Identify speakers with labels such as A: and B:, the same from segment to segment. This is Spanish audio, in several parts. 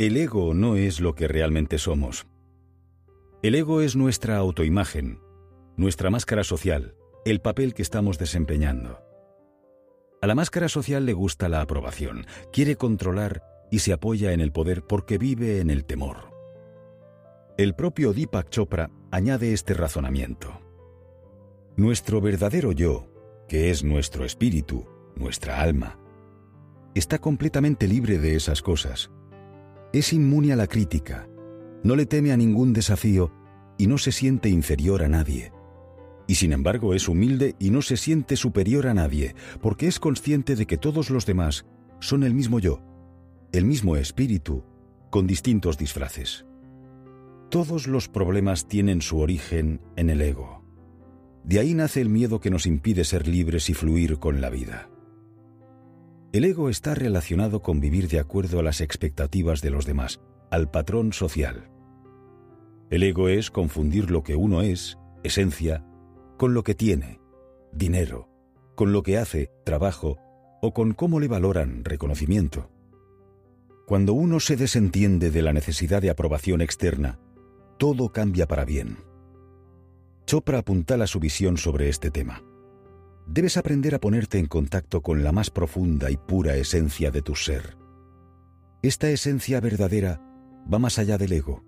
A: El ego no es lo que realmente somos. El ego es nuestra autoimagen, nuestra máscara social, el papel que estamos desempeñando. A la máscara social le gusta la aprobación, quiere controlar y se apoya en el poder porque vive en el temor. El propio Deepak Chopra añade este razonamiento. Nuestro verdadero yo, que es nuestro espíritu, nuestra alma, está completamente libre de esas cosas. Es inmune a la crítica, no le teme a ningún desafío y no se siente inferior a nadie. Y sin embargo es humilde y no se siente superior a nadie, porque es consciente de que todos los demás son el mismo yo, el mismo espíritu, con distintos disfraces. Todos los problemas tienen su origen en el ego. De ahí nace el miedo que nos impide ser libres y fluir con la vida. El ego está relacionado con vivir de acuerdo a las expectativas de los demás, al patrón social. El ego es confundir lo que uno es, esencia, con lo que tiene, dinero, con lo que hace, trabajo, o con cómo le valoran, reconocimiento. Cuando uno se desentiende de la necesidad de aprobación externa, todo cambia para bien. Chopra apuntala su visión sobre este tema. Debes aprender a ponerte en contacto con la más profunda y pura esencia de tu ser. Esta esencia verdadera va más allá del ego.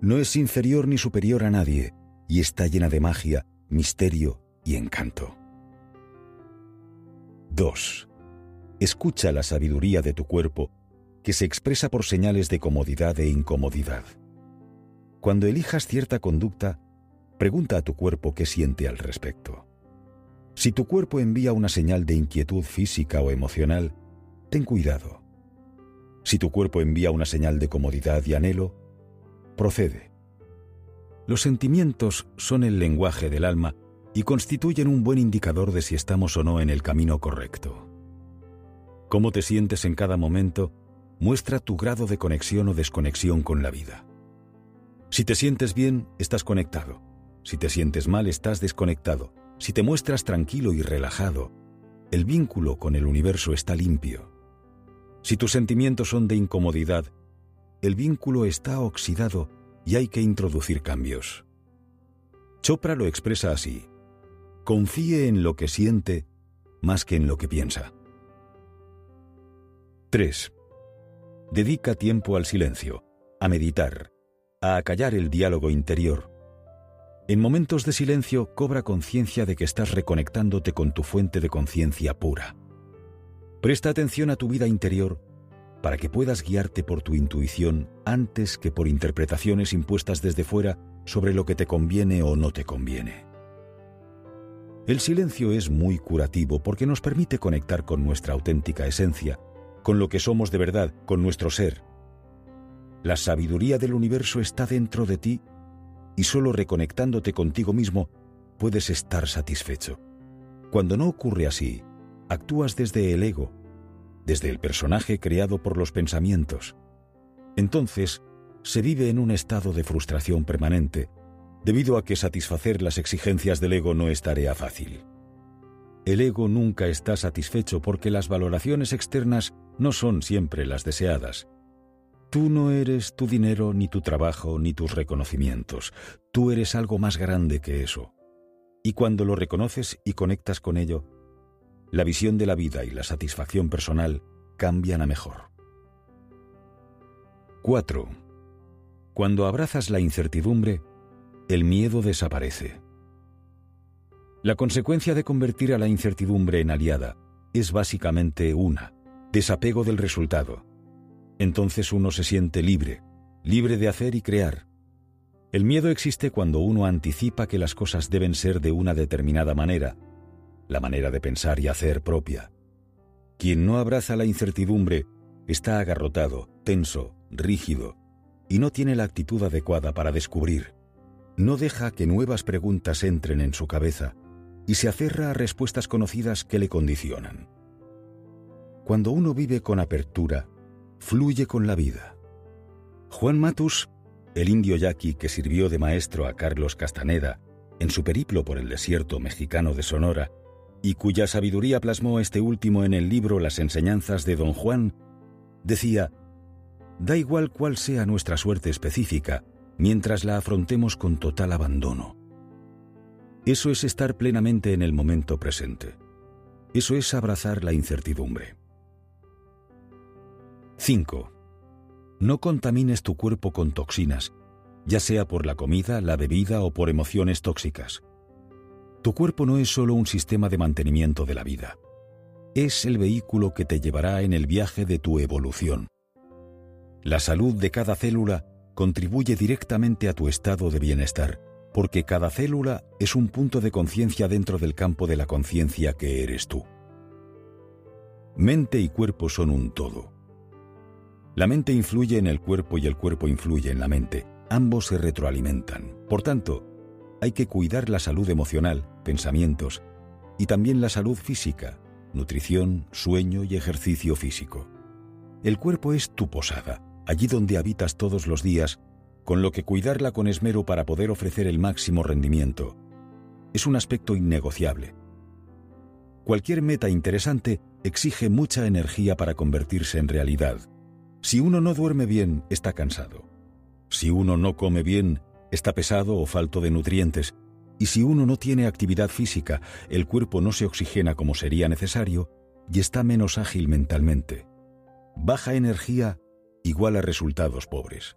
A: No es inferior ni superior a nadie y está llena de magia, misterio y encanto. 2. Escucha la sabiduría de tu cuerpo que se expresa por señales de comodidad e incomodidad. Cuando elijas cierta conducta, pregunta a tu cuerpo qué siente al respecto. Si tu cuerpo envía una señal de inquietud física o emocional, ten cuidado. Si tu cuerpo envía una señal de comodidad y anhelo, procede. Los sentimientos son el lenguaje del alma y constituyen un buen indicador de si estamos o no en el camino correcto. Cómo te sientes en cada momento muestra tu grado de conexión o desconexión con la vida. Si te sientes bien, estás conectado. Si te sientes mal, estás desconectado. Si te muestras tranquilo y relajado, el vínculo con el universo está limpio. Si tus sentimientos son de incomodidad, el vínculo está oxidado y hay que introducir cambios. Chopra lo expresa así. Confíe en lo que siente más que en lo que piensa. 3. Dedica tiempo al silencio, a meditar, a acallar el diálogo interior. En momentos de silencio cobra conciencia de que estás reconectándote con tu fuente de conciencia pura. Presta atención a tu vida interior para que puedas guiarte por tu intuición antes que por interpretaciones impuestas desde fuera sobre lo que te conviene o no te conviene. El silencio es muy curativo porque nos permite conectar con nuestra auténtica esencia con lo que somos de verdad, con nuestro ser. La sabiduría del universo está dentro de ti y solo reconectándote contigo mismo puedes estar satisfecho. Cuando no ocurre así, actúas desde el ego, desde el personaje creado por los pensamientos. Entonces, se vive en un estado de frustración permanente, debido a que satisfacer las exigencias del ego no es tarea fácil. El ego nunca está satisfecho porque las valoraciones externas no son siempre las deseadas. Tú no eres tu dinero, ni tu trabajo, ni tus reconocimientos. Tú eres algo más grande que eso. Y cuando lo reconoces y conectas con ello, la visión de la vida y la satisfacción personal cambian a mejor. 4. Cuando abrazas la incertidumbre, el miedo desaparece. La consecuencia de convertir a la incertidumbre en aliada es básicamente una, desapego del resultado. Entonces uno se siente libre, libre de hacer y crear. El miedo existe cuando uno anticipa que las cosas deben ser de una determinada manera, la manera de pensar y hacer propia. Quien no abraza la incertidumbre está agarrotado, tenso, rígido, y no tiene la actitud adecuada para descubrir. No deja que nuevas preguntas entren en su cabeza y se aferra a respuestas conocidas que le condicionan. Cuando uno vive con apertura, fluye con la vida. Juan Matus, el indio yaqui que sirvió de maestro a Carlos Castaneda en su periplo por el desierto mexicano de Sonora, y cuya sabiduría plasmó este último en el libro Las enseñanzas de Don Juan, decía, Da igual cuál sea nuestra suerte específica, mientras la afrontemos con total abandono. Eso es estar plenamente en el momento presente. Eso es abrazar la incertidumbre. 5. No contamines tu cuerpo con toxinas, ya sea por la comida, la bebida o por emociones tóxicas. Tu cuerpo no es solo un sistema de mantenimiento de la vida. Es el vehículo que te llevará en el viaje de tu evolución. La salud de cada célula contribuye directamente a tu estado de bienestar, porque cada célula es un punto de conciencia dentro del campo de la conciencia que eres tú. Mente y cuerpo son un todo. La mente influye en el cuerpo y el cuerpo influye en la mente. Ambos se retroalimentan. Por tanto, hay que cuidar la salud emocional, pensamientos, y también la salud física, nutrición, sueño y ejercicio físico. El cuerpo es tu posada, allí donde habitas todos los días, con lo que cuidarla con esmero para poder ofrecer el máximo rendimiento. Es un aspecto innegociable. Cualquier meta interesante exige mucha energía para convertirse en realidad. Si uno no duerme bien, está cansado. Si uno no come bien, está pesado o falto de nutrientes. Y si uno no tiene actividad física, el cuerpo no se oxigena como sería necesario y está menos ágil mentalmente. Baja energía igual a resultados pobres.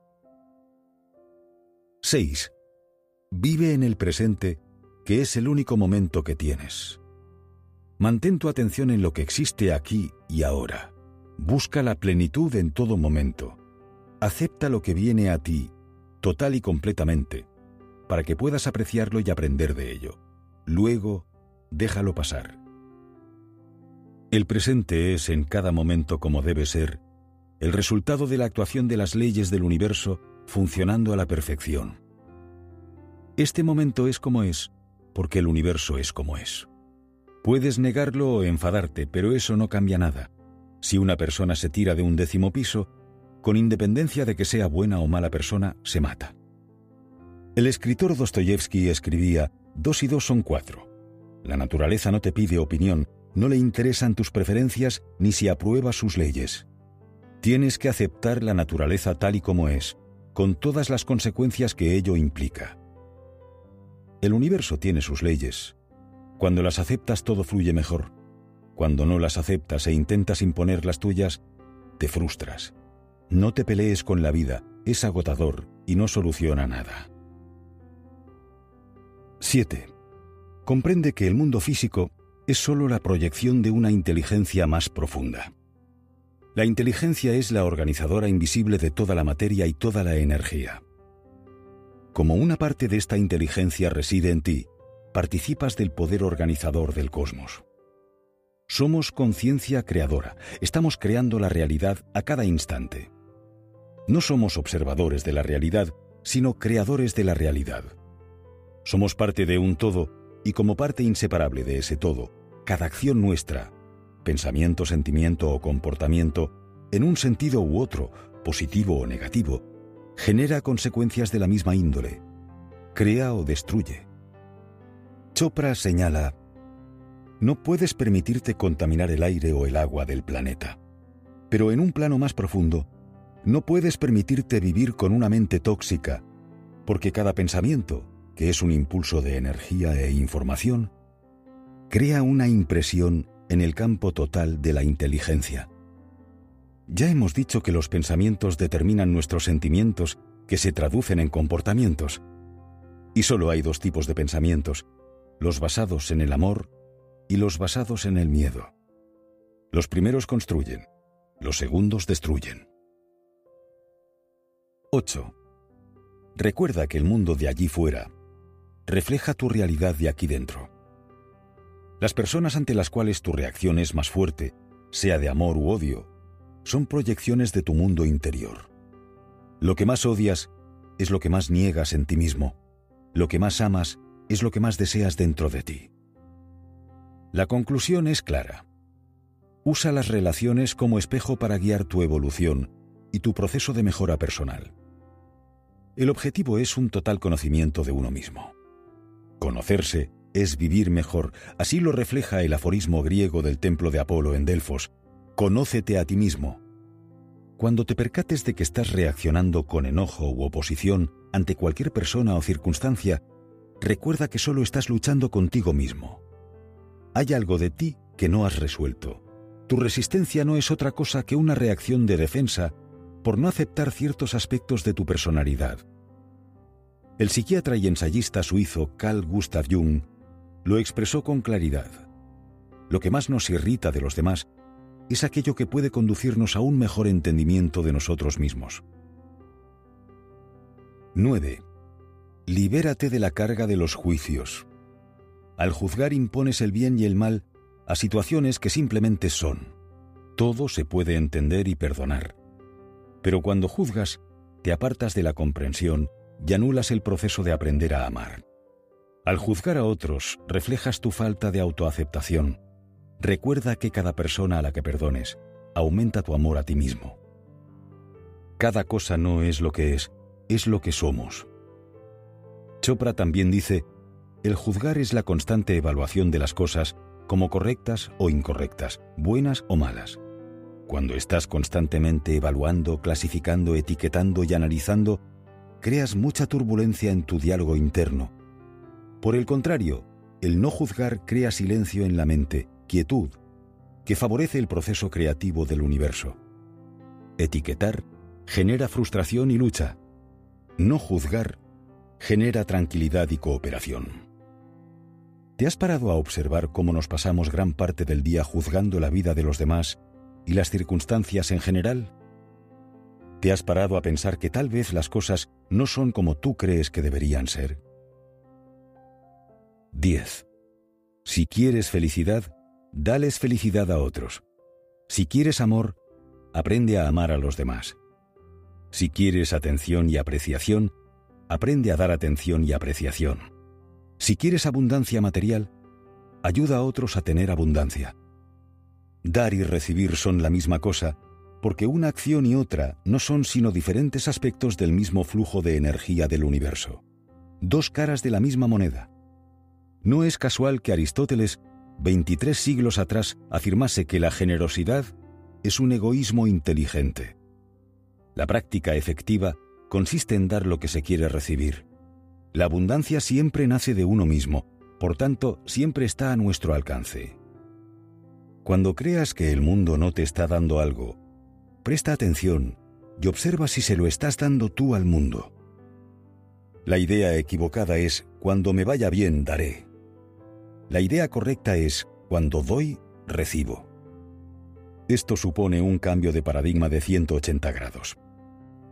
A: 6. Vive en el presente, que es el único momento que tienes. Mantén tu atención en lo que existe aquí y ahora. Busca la plenitud en todo momento. Acepta lo que viene a ti, total y completamente, para que puedas apreciarlo y aprender de ello. Luego, déjalo pasar. El presente es en cada momento como debe ser el resultado de la actuación de las leyes del universo funcionando a la perfección. Este momento es como es, porque el universo es como es. Puedes negarlo o enfadarte, pero eso no cambia nada. Si una persona se tira de un décimo piso, con independencia de que sea buena o mala persona, se mata. El escritor Dostoyevsky escribía, dos y dos son cuatro. La naturaleza no te pide opinión, no le interesan tus preferencias ni si aprueba sus leyes. Tienes que aceptar la naturaleza tal y como es, con todas las consecuencias que ello implica. El universo tiene sus leyes. Cuando las aceptas todo fluye mejor. Cuando no las aceptas e intentas imponer las tuyas, te frustras. No te pelees con la vida, es agotador y no soluciona nada. 7. Comprende que el mundo físico es sólo la proyección de una inteligencia más profunda. La inteligencia es la organizadora invisible de toda la materia y toda la energía. Como una parte de esta inteligencia reside en ti, participas del poder organizador del cosmos. Somos conciencia creadora, estamos creando la realidad a cada instante. No somos observadores de la realidad, sino creadores de la realidad. Somos parte de un todo y como parte inseparable de ese todo, cada acción nuestra, pensamiento, sentimiento o comportamiento, en un sentido u otro, positivo o negativo, genera consecuencias de la misma índole, crea o destruye. Chopra señala, no puedes permitirte contaminar el aire o el agua del planeta, pero en un plano más profundo, no puedes permitirte vivir con una mente tóxica, porque cada pensamiento, que es un impulso de energía e información, crea una impresión en el campo total de la inteligencia. Ya hemos dicho que los pensamientos determinan nuestros sentimientos que se traducen en comportamientos. Y solo hay dos tipos de pensamientos, los basados en el amor y los basados en el miedo. Los primeros construyen, los segundos destruyen. 8. Recuerda que el mundo de allí fuera refleja tu realidad de aquí dentro. Las personas ante las cuales tu reacción es más fuerte, sea de amor u odio, son proyecciones de tu mundo interior. Lo que más odias es lo que más niegas en ti mismo. Lo que más amas es lo que más deseas dentro de ti. La conclusión es clara. Usa las relaciones como espejo para guiar tu evolución y tu proceso de mejora personal. El objetivo es un total conocimiento de uno mismo. Conocerse es vivir mejor. Así lo refleja el aforismo griego del templo de Apolo en Delfos. Conócete a ti mismo. Cuando te percates de que estás reaccionando con enojo u oposición ante cualquier persona o circunstancia, recuerda que solo estás luchando contigo mismo. Hay algo de ti que no has resuelto. Tu resistencia no es otra cosa que una reacción de defensa por no aceptar ciertos aspectos de tu personalidad. El psiquiatra y ensayista suizo Carl Gustav Jung lo expresó con claridad. Lo que más nos irrita de los demás es aquello que puede conducirnos a un mejor entendimiento de nosotros mismos. 9. Libérate de la carga de los juicios. Al juzgar impones el bien y el mal a situaciones que simplemente son. Todo se puede entender y perdonar. Pero cuando juzgas, te apartas de la comprensión y anulas el proceso de aprender a amar. Al juzgar a otros, reflejas tu falta de autoaceptación. Recuerda que cada persona a la que perdones aumenta tu amor a ti mismo. Cada cosa no es lo que es, es lo que somos. Chopra también dice, el juzgar es la constante evaluación de las cosas como correctas o incorrectas, buenas o malas. Cuando estás constantemente evaluando, clasificando, etiquetando y analizando, creas mucha turbulencia en tu diálogo interno. Por el contrario, el no juzgar crea silencio en la mente, quietud, que favorece el proceso creativo del universo. Etiquetar genera frustración y lucha. No juzgar genera tranquilidad y cooperación. ¿Te has parado a observar cómo nos pasamos gran parte del día juzgando la vida de los demás y las circunstancias en general? ¿Te has parado a pensar que tal vez las cosas no son como tú crees que deberían ser? 10. Si quieres felicidad, dales felicidad a otros. Si quieres amor, aprende a amar a los demás. Si quieres atención y apreciación, aprende a dar atención y apreciación. Si quieres abundancia material, ayuda a otros a tener abundancia. Dar y recibir son la misma cosa porque una acción y otra no son sino diferentes aspectos del mismo flujo de energía del universo. Dos caras de la misma moneda. No es casual que Aristóteles, 23 siglos atrás, afirmase que la generosidad es un egoísmo inteligente. La práctica efectiva consiste en dar lo que se quiere recibir. La abundancia siempre nace de uno mismo, por tanto, siempre está a nuestro alcance. Cuando creas que el mundo no te está dando algo, Presta atención y observa si se lo estás dando tú al mundo. La idea equivocada es, cuando me vaya bien, daré. La idea correcta es, cuando doy, recibo. Esto supone un cambio de paradigma de 180 grados.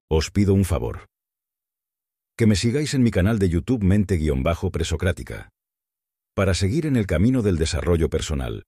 A: Os pido un favor. Que me sigáis en mi canal de YouTube Mente-Presocrática. Para seguir en el camino del desarrollo personal